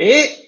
Et